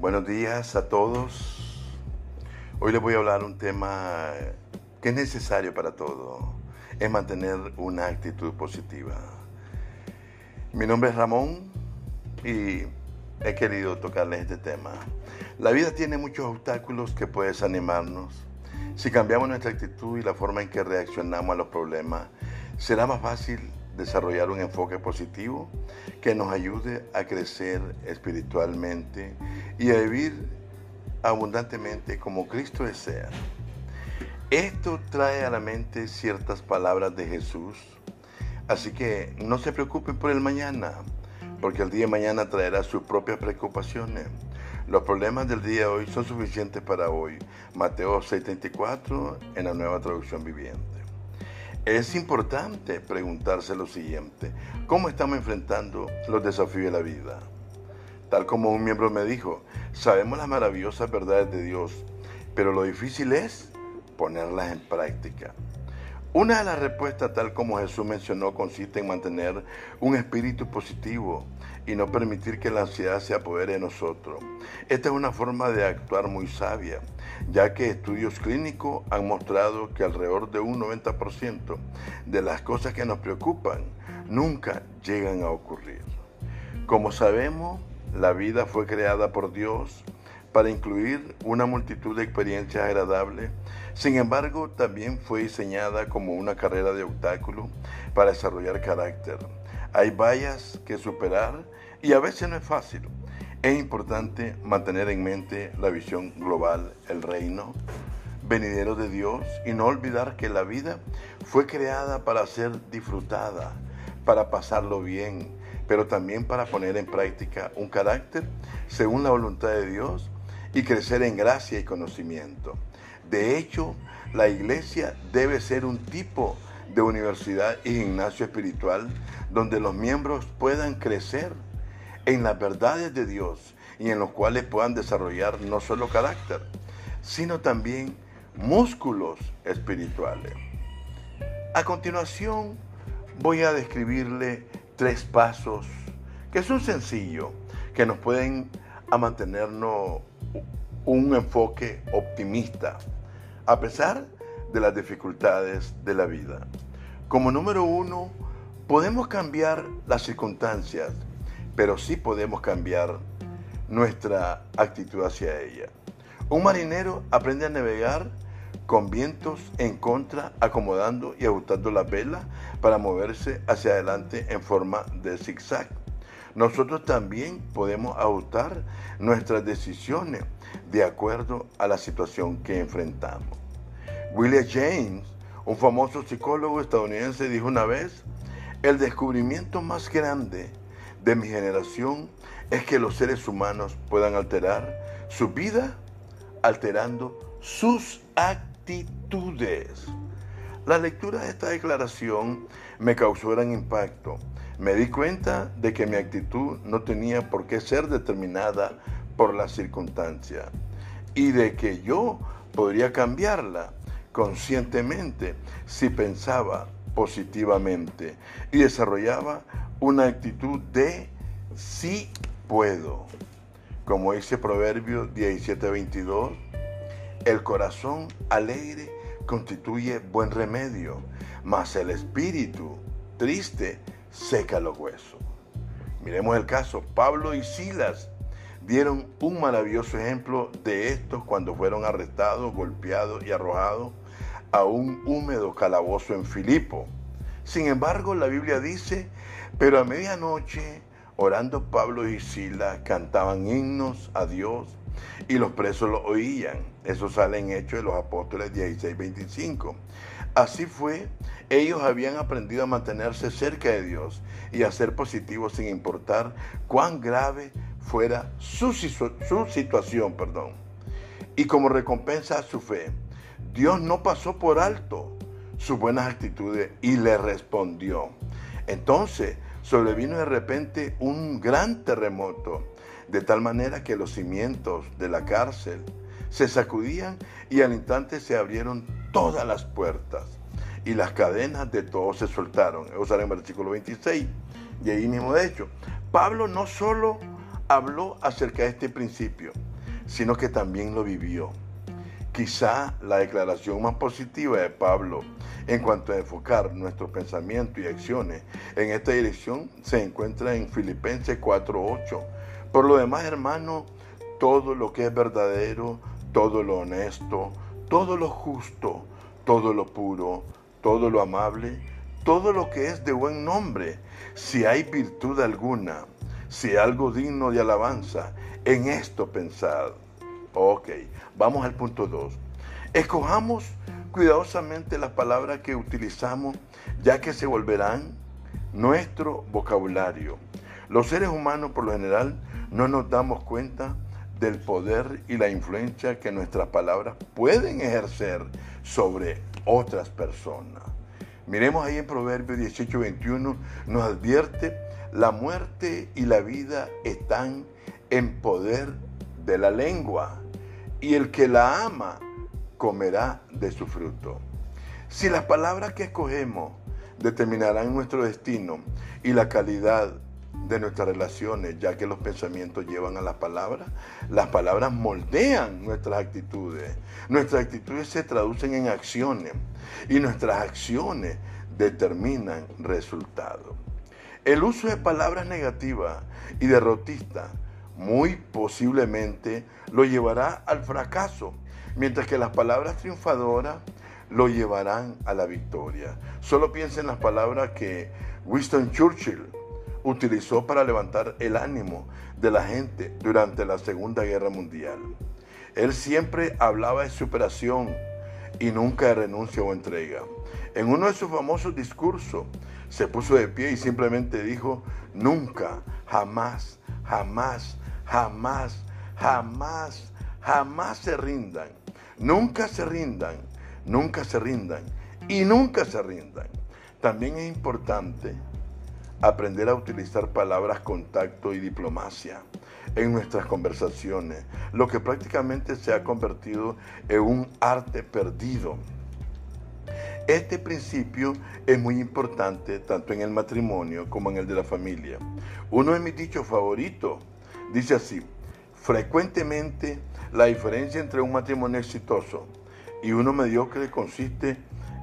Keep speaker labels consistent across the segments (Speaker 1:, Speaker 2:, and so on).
Speaker 1: Buenos días a todos. Hoy les voy a hablar un tema que es necesario para todo. Es mantener una actitud positiva. Mi nombre es Ramón y he querido tocarles este tema. La vida tiene muchos obstáculos que pueden desanimarnos. Si cambiamos nuestra actitud y la forma en que reaccionamos a los problemas, será más fácil desarrollar un enfoque positivo que nos ayude a crecer espiritualmente y a vivir abundantemente como Cristo desea. Esto trae a la mente ciertas palabras de Jesús, así que no se preocupen por el mañana, porque el día de mañana traerá sus propias preocupaciones. Los problemas del día de hoy son suficientes para hoy. Mateo 74 en la nueva traducción viviente. Es importante preguntarse lo siguiente, ¿cómo estamos enfrentando los desafíos de la vida? Tal como un miembro me dijo, sabemos las maravillosas verdades de Dios, pero lo difícil es ponerlas en práctica. Una de las respuestas, tal como Jesús mencionó, consiste en mantener un espíritu positivo y no permitir que la ansiedad se apodere de nosotros. Esta es una forma de actuar muy sabia, ya que estudios clínicos han mostrado que alrededor de un 90% de las cosas que nos preocupan nunca llegan a ocurrir. Como sabemos, la vida fue creada por Dios para incluir una multitud de experiencias agradables. Sin embargo, también fue diseñada como una carrera de obstáculos para desarrollar carácter. Hay vallas que superar y a veces no es fácil. Es importante mantener en mente la visión global, el reino venidero de Dios y no olvidar que la vida fue creada para ser disfrutada, para pasarlo bien, pero también para poner en práctica un carácter según la voluntad de Dios y crecer en gracia y conocimiento. De hecho, la iglesia debe ser un tipo de universidad y gimnasio espiritual donde los miembros puedan crecer en las verdades de Dios y en los cuales puedan desarrollar no solo carácter, sino también músculos espirituales. A continuación voy a describirle tres pasos que son sencillos, que nos pueden a mantenernos un enfoque optimista, a pesar de las dificultades de la vida. Como número uno, podemos cambiar las circunstancias, pero sí podemos cambiar nuestra actitud hacia ella. Un marinero aprende a navegar con vientos en contra, acomodando y ajustando la vela para moverse hacia adelante en forma de zigzag. Nosotros también podemos ajustar nuestras decisiones de acuerdo a la situación que enfrentamos. William James, un famoso psicólogo estadounidense, dijo una vez, el descubrimiento más grande de mi generación es que los seres humanos puedan alterar su vida alterando sus actitudes. La lectura de esta declaración me causó gran impacto. Me di cuenta de que mi actitud no tenía por qué ser determinada por la circunstancia y de que yo podría cambiarla conscientemente si pensaba positivamente y desarrollaba una actitud de sí puedo. Como dice Proverbio 17:22, el corazón alegre constituye buen remedio, mas el espíritu triste seca los huesos. Miremos el caso, Pablo y Silas dieron un maravilloso ejemplo de esto cuando fueron arrestados, golpeados y arrojados a un húmedo calabozo en Filipo. Sin embargo, la Biblia dice, pero a medianoche, orando Pablo y Silas, cantaban himnos a Dios y los presos lo oían. Eso sale en Hechos de los Apóstoles 16, 25. Así fue, ellos habían aprendido a mantenerse cerca de Dios y a ser positivos sin importar cuán grave fuera su, su situación. Perdón. Y como recompensa a su fe, Dios no pasó por alto sus buenas actitudes y le respondió. Entonces sobrevino de repente un gran terremoto, de tal manera que los cimientos de la cárcel se sacudían y al instante se abrieron todas las puertas y las cadenas de todos se soltaron. Eso en versículo 26. Y ahí mismo, de hecho, Pablo no solo habló acerca de este principio, sino que también lo vivió. Quizá la declaración más positiva de Pablo en cuanto a enfocar nuestro pensamiento y acciones en esta dirección se encuentra en Filipenses 4:8. Por lo demás, hermano, todo lo que es verdadero, todo lo honesto, todo lo justo, todo lo puro, todo lo amable, todo lo que es de buen nombre, si hay virtud alguna, si algo digno de alabanza, en esto pensad. Ok, vamos al punto 2. Escojamos cuidadosamente las palabras que utilizamos, ya que se volverán nuestro vocabulario. Los seres humanos por lo general no nos damos cuenta del poder y la influencia que nuestras palabras pueden ejercer sobre otras personas. Miremos ahí en Proverbios 18, 21, nos advierte, la muerte y la vida están en poder de la lengua, y el que la ama comerá de su fruto. Si las palabras que escogemos determinarán nuestro destino y la calidad de nuestras relaciones, ya que los pensamientos llevan a las palabras, las palabras moldean nuestras actitudes. Nuestras actitudes se traducen en acciones y nuestras acciones determinan resultados. El uso de palabras negativas y derrotistas muy posiblemente lo llevará al fracaso, mientras que las palabras triunfadoras lo llevarán a la victoria. Solo piensen en las palabras que Winston Churchill utilizó para levantar el ánimo de la gente durante la Segunda Guerra Mundial. Él siempre hablaba de superación y nunca de renuncia o entrega. En uno de sus famosos discursos se puso de pie y simplemente dijo, nunca, jamás, jamás, jamás, jamás, jamás se rindan. Nunca se rindan, nunca se rindan y nunca se rindan. También es importante aprender a utilizar palabras contacto y diplomacia en nuestras conversaciones, lo que prácticamente se ha convertido en un arte perdido. Este principio es muy importante tanto en el matrimonio como en el de la familia. Uno de mis dichos favoritos dice así, frecuentemente la diferencia entre un matrimonio exitoso y uno mediocre consiste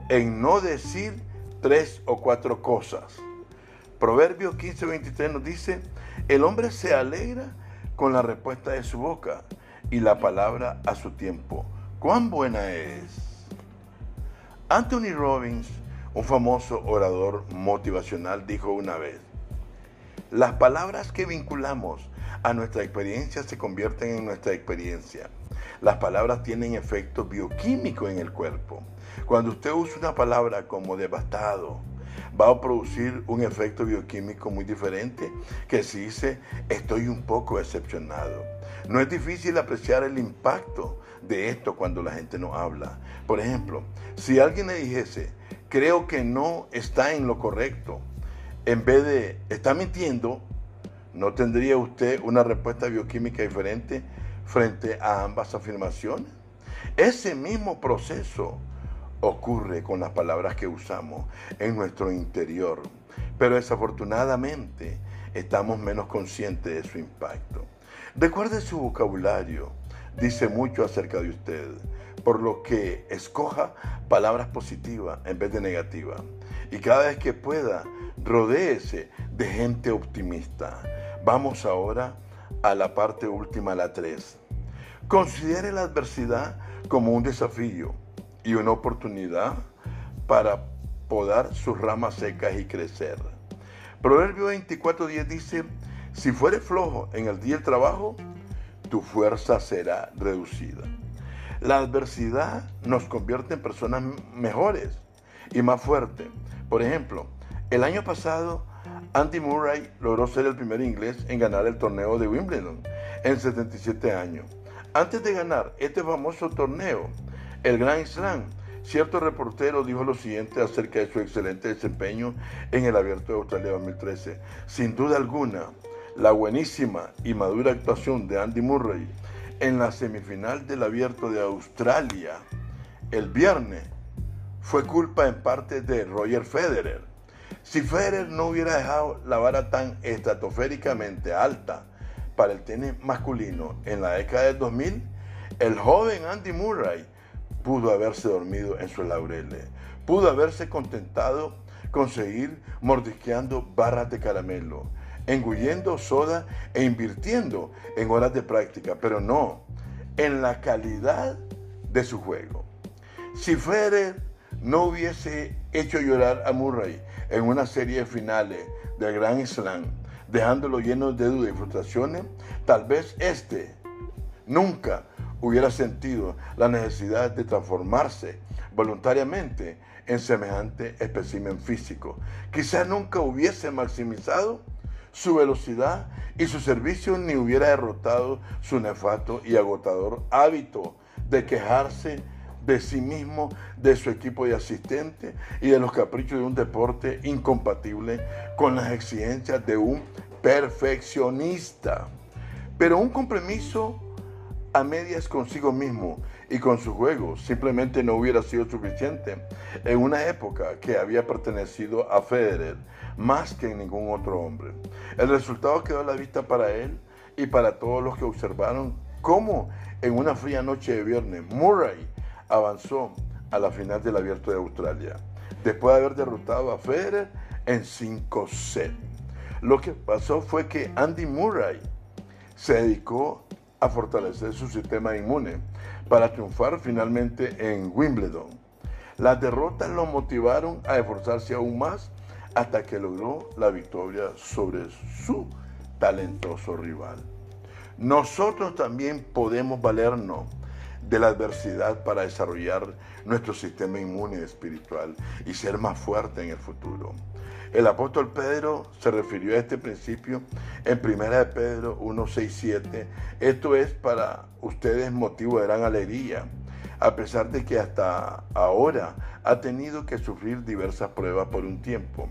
Speaker 1: en no decir tres o cuatro cosas Proverbios 15:23 nos dice, el hombre se alegra con la respuesta de su boca y la palabra a su tiempo. ¿Cuán buena es? Anthony Robbins, un famoso orador motivacional, dijo una vez, las palabras que vinculamos a nuestra experiencia se convierten en nuestra experiencia. Las palabras tienen efecto bioquímico en el cuerpo. Cuando usted usa una palabra como devastado, va a producir un efecto bioquímico muy diferente que si dice estoy un poco decepcionado. No es difícil apreciar el impacto de esto cuando la gente no habla. Por ejemplo, si alguien le dijese, creo que no está en lo correcto, en vez de está mintiendo, ¿no tendría usted una respuesta bioquímica diferente frente a ambas afirmaciones? Ese mismo proceso ocurre con las palabras que usamos en nuestro interior, pero desafortunadamente estamos menos conscientes de su impacto. Recuerde su vocabulario, dice mucho acerca de usted, por lo que escoja palabras positivas en vez de negativas. Y cada vez que pueda, rodéese de gente optimista. Vamos ahora a la parte última, la 3. Considere la adversidad como un desafío y una oportunidad para podar sus ramas secas y crecer. Proverbio 24:10 dice, si fueres flojo en el día del trabajo, tu fuerza será reducida. La adversidad nos convierte en personas mejores y más fuertes. Por ejemplo, el año pasado, Andy Murray logró ser el primer inglés en ganar el torneo de Wimbledon en 77 años. Antes de ganar este famoso torneo, el Grand Slam. Cierto reportero dijo lo siguiente acerca de su excelente desempeño en el Abierto de Australia 2013. Sin duda alguna, la buenísima y madura actuación de Andy Murray en la semifinal del Abierto de Australia el viernes fue culpa en parte de Roger Federer. Si Federer no hubiera dejado la vara tan estratosféricamente alta para el tenis masculino en la década del 2000, el joven Andy Murray pudo haberse dormido en sus laureles, pudo haberse contentado con seguir mordisqueando barras de caramelo, engullendo soda e invirtiendo en horas de práctica, pero no en la calidad de su juego. Si Federer no hubiese hecho llorar a Murray en una serie de finales del Grand Slam, dejándolo lleno de dudas y frustraciones, tal vez este nunca hubiera sentido la necesidad de transformarse voluntariamente en semejante espécimen físico. Quizás nunca hubiese maximizado su velocidad y su servicio ni hubiera derrotado su nefasto y agotador hábito de quejarse de sí mismo, de su equipo de asistentes y de los caprichos de un deporte incompatible con las exigencias de un perfeccionista. Pero un compromiso a medias consigo mismo y con su juego simplemente no hubiera sido suficiente en una época que había pertenecido a Federer más que en ningún otro hombre. El resultado quedó a la vista para él y para todos los que observaron cómo en una fría noche de viernes Murray avanzó a la final del Abierto de Australia, después de haber derrotado a Federer en 5 sets. Lo que pasó fue que Andy Murray se dedicó a fortalecer su sistema inmune para triunfar finalmente en Wimbledon. Las derrotas lo motivaron a esforzarse aún más hasta que logró la victoria sobre su talentoso rival. Nosotros también podemos valernos de la adversidad para desarrollar nuestro sistema inmune espiritual y ser más fuerte en el futuro. El apóstol Pedro se refirió a este principio en 1 de Pedro 1.6.7. Esto es para ustedes motivo de gran alegría, a pesar de que hasta ahora ha tenido que sufrir diversas pruebas por un tiempo.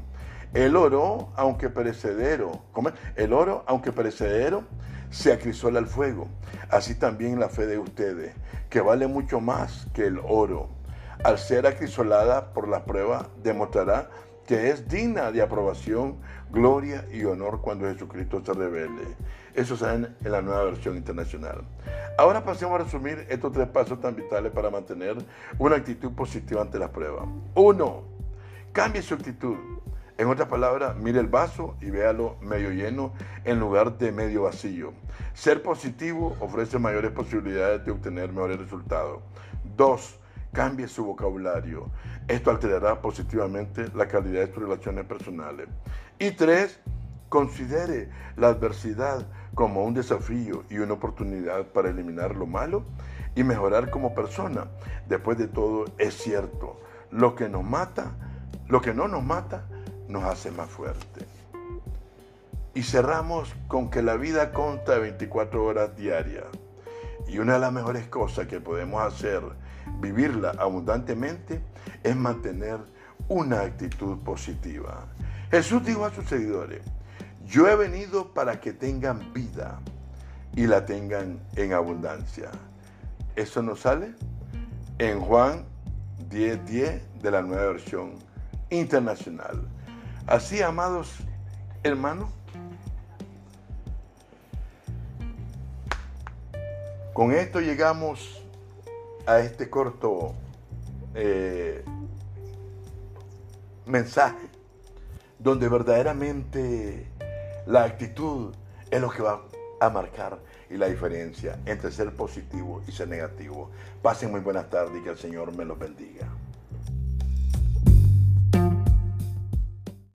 Speaker 1: El oro, aunque perecedero, ¿cómo? el oro, aunque perecedero, se acrisola al fuego. Así también la fe de ustedes, que vale mucho más que el oro. Al ser acrisolada por la prueba, demostrará que es digna de aprobación, gloria y honor cuando Jesucristo se revele. Eso está en, la nueva versión internacional. Ahora pasemos a resumir estos tres pasos tan vitales para mantener una actitud positiva ante las pruebas. Uno, cambie su actitud. En otras palabras, mire el vaso y véalo medio lleno en lugar de medio vacío. Ser positivo ofrece mayores posibilidades de obtener mejores resultados. Dos, cambie su vocabulario. Esto alterará positivamente la calidad de sus relaciones personales. Y tres, considere la adversidad como un desafío y una oportunidad para eliminar lo malo y mejorar como persona. Después de todo, es cierto, lo que nos mata, lo que no nos mata, nos hace más fuerte. Y cerramos con que la vida conta de 24 horas diarias. Y una de las mejores cosas que podemos hacer, vivirla abundantemente, es mantener una actitud positiva. Jesús dijo a sus seguidores, yo he venido para que tengan vida y la tengan en abundancia. Eso nos sale en Juan 10:10 de la nueva versión internacional. Así, amados hermanos, con esto llegamos a este corto eh, mensaje donde verdaderamente la actitud es lo que va a marcar y la diferencia entre ser positivo y ser negativo. Pasen muy buenas tardes y que el Señor me los bendiga.